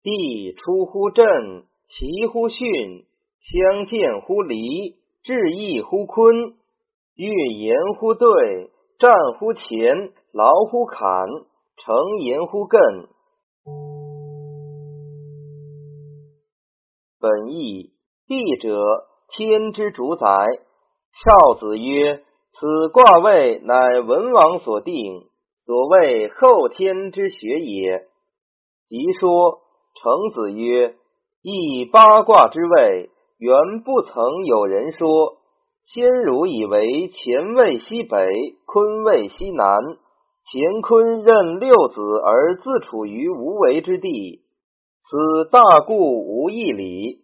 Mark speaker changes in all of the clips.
Speaker 1: 地出乎震，其乎巽，相见乎离，志异乎坤。月言乎兑，战乎乾，劳乎坎，成言乎艮。本义地者，天之主宰。少子曰：“此卦位乃文王所定，所谓后天之学也。”即说。程子曰：“易八卦之位，原不曾有人说。先儒以为乾位西北，坤位西南，乾坤任六子而自处于无为之地，此大故无义理。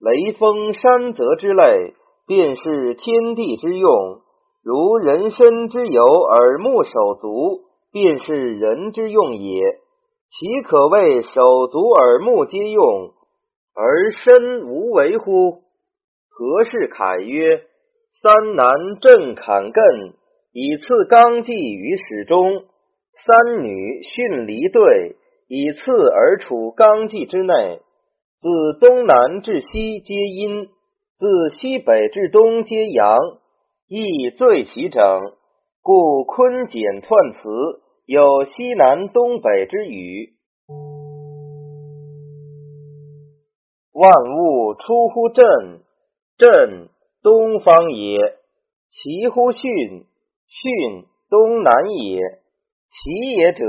Speaker 1: 雷锋山泽之类，便是天地之用；如人身之有耳目手足，便是人之用也。”岂可谓手足耳目皆用，而身无为乎？何事凯曰：“三男震坎艮，以次刚纪于始终；三女巽离兑，以次而处刚纪之内。自东南至西皆阴，自西北至东皆阳，亦最其整。故坤简彖辞。”有西南东北之语，万物出乎震，震东方也；其乎巽，巽东南也。其也者，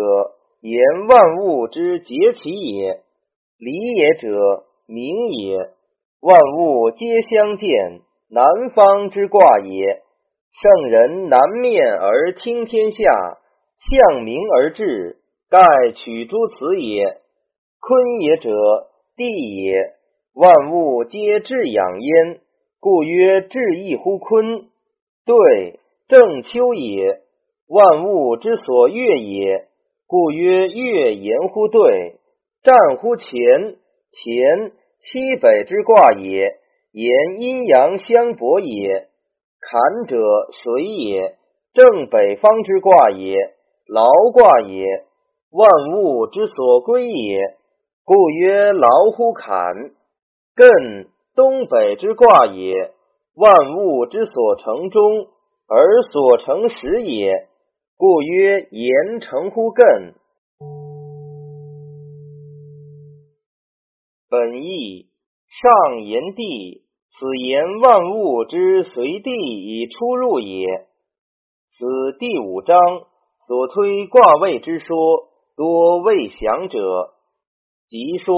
Speaker 1: 言万物之结其也；离也者，明也。万物皆相见，南方之卦也。圣人南面而听天下。向明而至，盖取诸此也。坤也者，地也。万物皆至养焉，故曰至义乎坤。对，正秋也。万物之所悦也，故曰悦言乎对。战乎乾，乾西北之卦也，言阴阳相搏也。坎者，水也，正北方之卦也。劳卦也，万物之所归也，故曰劳乎坎。艮东北之卦也，万物之所成中而所成始也，故曰言成乎艮。本义上言地，此言万物之随地以出入也。此第五章。所推卦位之说，多未详者。即说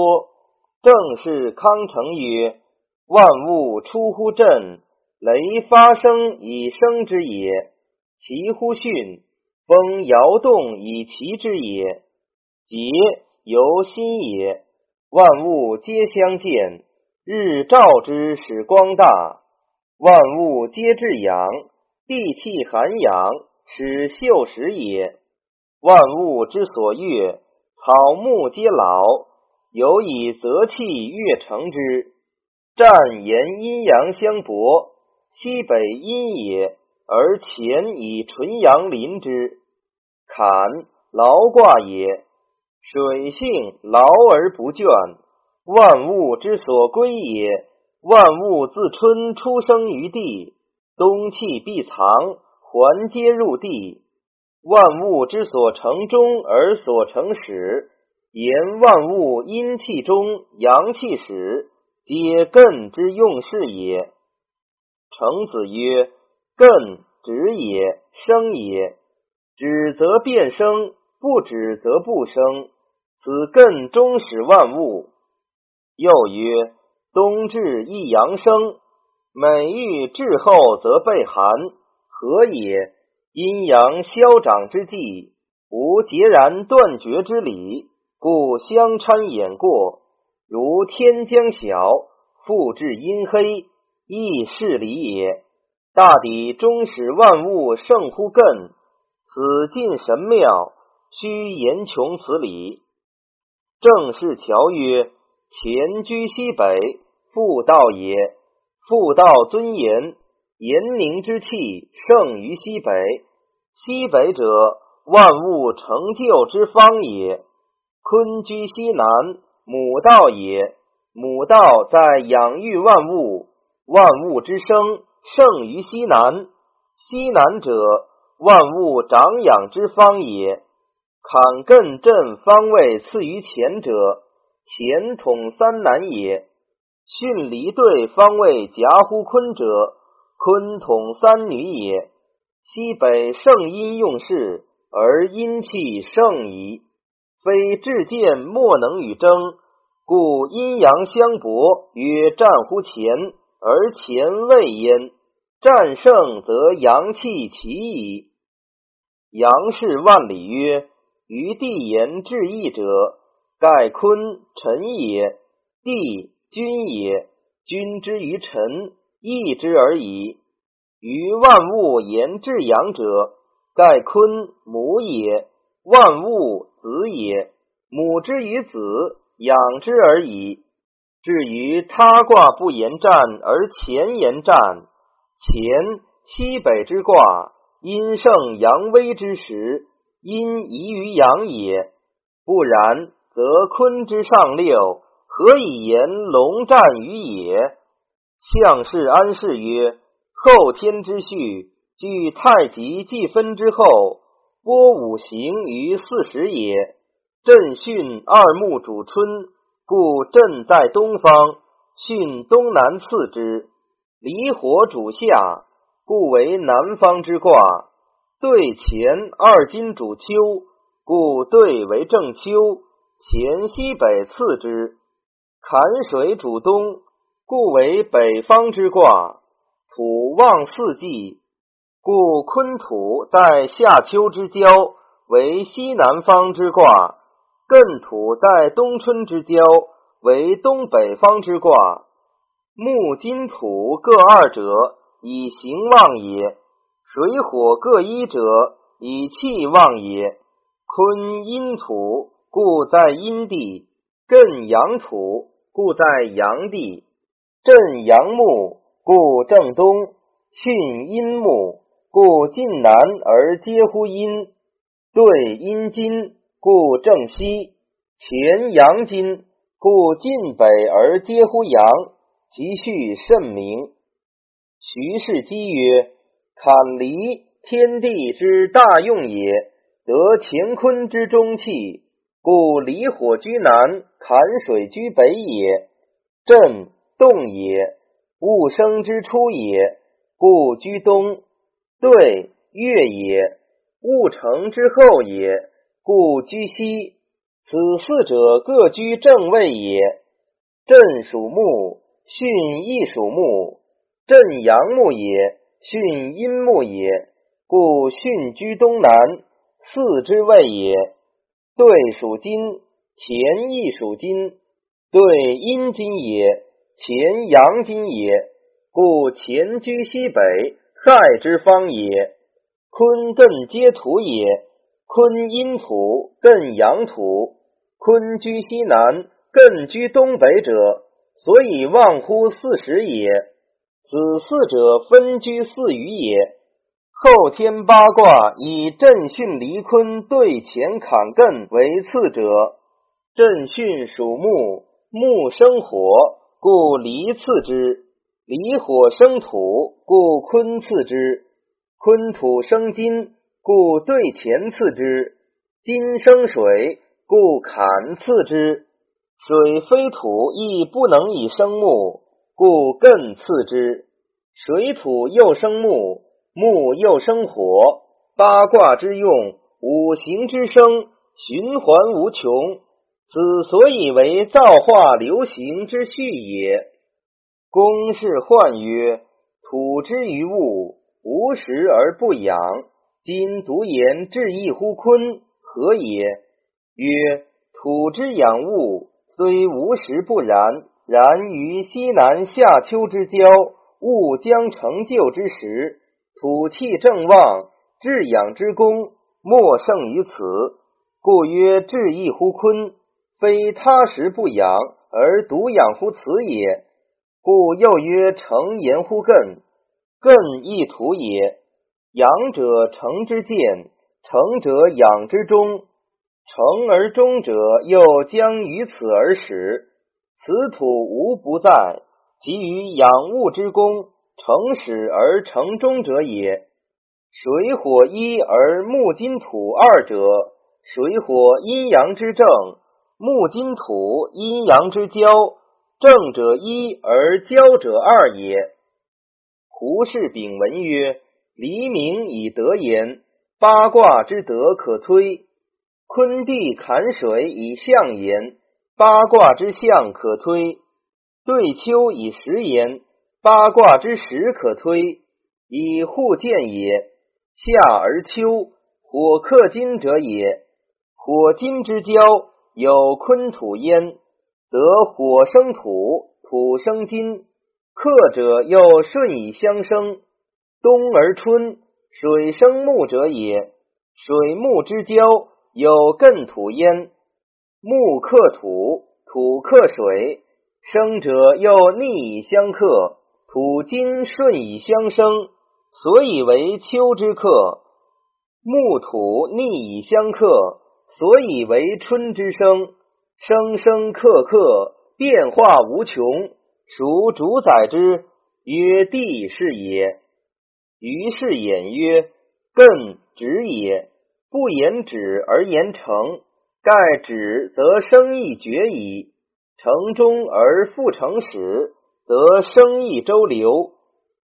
Speaker 1: 正是康成曰：“万物出乎震，雷发生以生之也；其乎巽，风摇动以其之也。节由心也。万物皆相见，日照之使光大；万物皆至阳，地气寒阳。”使秀实也，万物之所悦，草木皆老，有以泽气悦成之。战言阴阳相搏，西北阴也，而乾以纯阳临之。坎劳卦也，水性劳而不倦，万物之所归也。万物自春出生于地，冬气必藏。环皆入地，万物之所成中而所成始，言万物阴气中，阳气始，皆艮之用事也。程子曰：“艮止也，生也。止则变生，不止则不生。此艮终始万物。”又曰：“冬至一阳生，每遇至后则被寒。”何也？阴阳消长之际，无截然断绝之理，故相参衍过。如天将晓，复至阴黑，亦是理也。大抵终始万物胜乎艮，此尽神妙，须言穷此理。正是桥曰：前居西北，复道也。复道尊严。炎凝之气盛于西北，西北者万物成就之方也。坤居西南，母道也。母道在养育万物，万物之生盛于西南。西南者，万物长养之方也。坎艮震方位次于前者，前统三南也。巽离兑方位夹乎坤者，坤统三女也。西北盛阴用事，而阴气盛矣。非至贱莫能与争。故阴阳相搏，曰战乎前，而前未焉。战胜则阳气起矣。阳是万里曰：于地言至义者，盖坤臣也。地君也，君之于臣，义之而已。于万物言至阳者，盖坤母也。万物子也，母之于子。养之而已。至于他卦不言战而前言战，前西北之卦，阴盛阳微之时，阴宜于阳也。不然，则坤之上六，何以言龙战于野？象氏安氏曰：后天之序，据太极纪分之后，播五行于四时也。震巽二木主春，故震在东方；巽东南次之。离火主夏，故为南方之卦。兑乾二金主秋，故兑为正秋。乾西北次之。坎水主东，故为北方之卦。土旺四季，故坤土在夏秋之交，为西南方之卦。艮土在冬春之交，为东北方之卦。木金土各二者，以行旺也；水火各一者，以气旺也。坤阴土，故在阴地；艮阳土，故在阳地。震阳木，故正东；巽阴木，故近南而皆乎阴。兑阴金。故正西，乾阳金，故近北而皆乎阳，其序甚明。徐氏基曰：坎离，天地之大用也，得乾坤之中气，故离火居南，坎水居北也。震动也，物生之初也，故居东。对月也，物成之后也。故居西，此四者各居正位也。震属木，巽亦属木。震阳木也，巽阴木也，故巽居东南，四之位也。兑属金，乾亦属金。兑阴金也，乾阳金也，故乾居西北，亥之方也。坤艮皆土也。坤阴土，艮阳土。坤居西南，艮居东北者，所以望乎四时也。此四者分居四隅也。后天八卦以震巽离坤对乾坎艮为次者，震巽属木，木生火，故离次之；离火生土，故坤次之；坤土生金。故兑乾次之，金生水，故坎次之。水非土，亦不能以生木，故艮次之。水土又生木，木又生火，八卦之用，五行之生，循环无穷。此所以为造化流行之序也。公氏涣曰：土之于物，无时而不养。今独言至义乎坤，何也？曰：土之养物，虽无时不然。然于西南夏秋之交，物将成就之时，土气正旺，至养之功，莫胜于此。故曰至义乎坤，非他时不养，而独养乎此也。故又曰成言乎艮，艮亦土也。养者成之见，成者养之中。成而终者，又将于此而始。此土无不在，其于养物之功，成始而成终者也。水火一而木金土二者，水火阴阳之正，木金土阴阳之交，正者一而交者二也。胡适丙文曰：“黎明以德言，八卦之德可推；坤地坎水以象言，八卦之象可推；对秋以时言，八卦之时可推。以互见也。夏而秋，火克金者也。火金之交，有坤土焉，得火生土，土生金。”克者又顺以相生，冬而春，水生木者也。水木之交，有艮土焉。木克土，土克水，生者又逆以相克，土金顺以相生，所以为秋之克。木土逆以相克，所以为春之声，声声刻刻，变化无穷。孰主宰之？曰地是也。于是言曰：艮止也。不言止而言成，盖止则生意绝矣。成中而复成始，则生意周流。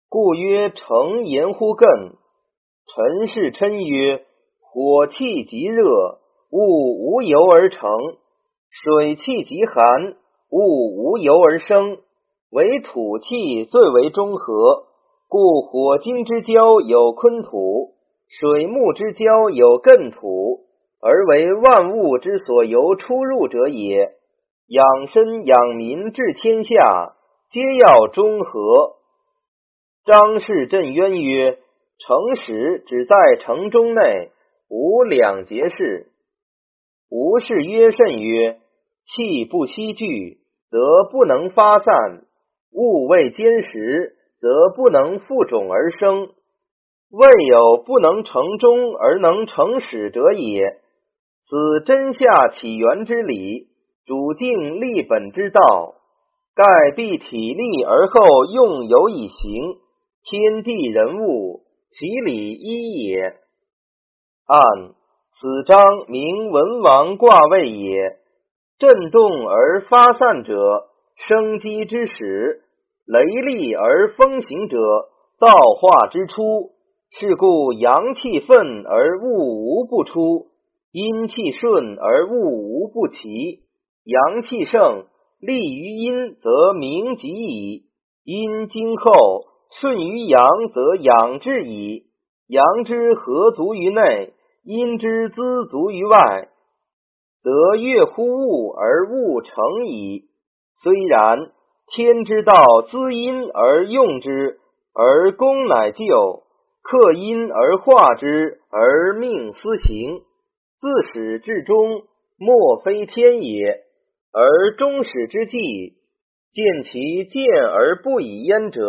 Speaker 1: 故曰成言乎艮。陈氏称曰：火气极热，物无由而成；水气极寒，物无由而生。为土气最为中和，故火金之交有坤土，水木之交有艮土，而为万物之所由出入者也。养身养民治天下，皆要中和。张氏震渊曰：城始只在城中内，无两节事。吴氏曰甚曰：气不息聚，则不能发散。物未坚实，则不能复种而生。未有不能成中而能成始者也。此真下起源之理，主静立本之道。盖必体力而后用有以行，天地人物，其理一也。按此章名文王卦位也。震动而发散者。生机之始，雷厉而风行者，造化之初。是故阳气愤而物无不出，阴气顺而物无不齐。阳气盛，利于阴，则明极矣；阴精后，顺于阳，则养至矣。阳之何足于内，因之资足于外，则悦乎物而物成矣。虽然，天之道滋阴而用之，而功乃就；克阴而化之，而命思行。自始至终，莫非天也。而终始之际，见其见而不以焉者，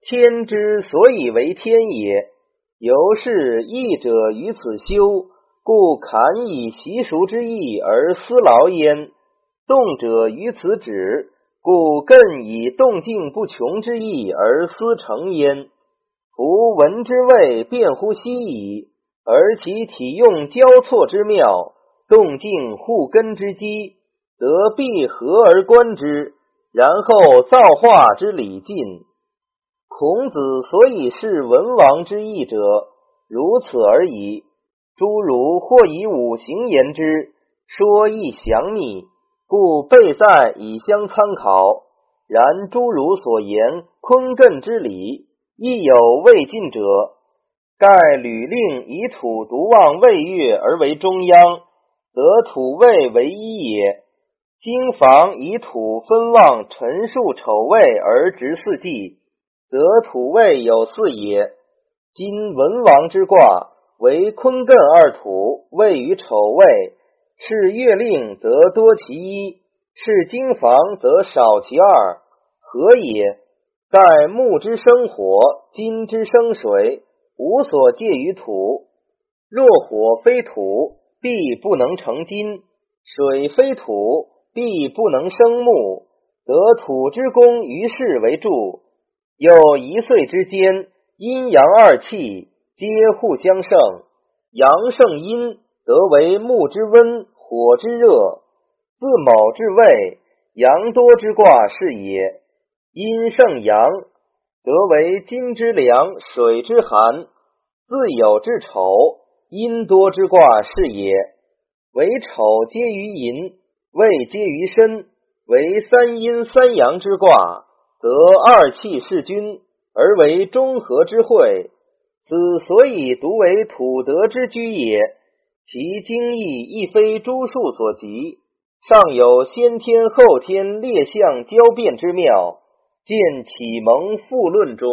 Speaker 1: 天之所以为天也。由是义者于此修，故坎以习俗之意而思劳焉。动者于此止，故艮以动静不穷之意而思成焉。夫闻之谓变乎希矣，而其体用交错之妙，动静互根之机，则必合而观之，然后造化之理尽。孔子所以是文王之意者，如此而已。诸儒或以五行言之，说亦详密。故备在以相参考。然诸如所言坤艮之理，亦有未尽者。盖履令以土独望未月而为中央，则土位为一也；经房以土分望陈述丑未而执四季，则土位有四也。今文王之卦为坤艮二土，位于丑位。是月令则多其一，是经房则少其二，何也？盖木之生火，金之生水，无所介于土。若火非土，必不能成金；水非土，必不能生木。得土之功于世为助。又一岁之间，阴阳二气皆互相胜，阳胜阴，得为木之温，火之热。自卯至未，阳多之卦是也。阴胜阳，得为金之凉，水之寒。自酉至丑，阴多之卦是也。为丑皆于寅，未皆于申，为三阴三阳之卦，则二气是君，而为中和之会。此所以独为土德之居也。其精义亦非诸术所及，尚有先天后天列象交变之妙，见启蒙复论中。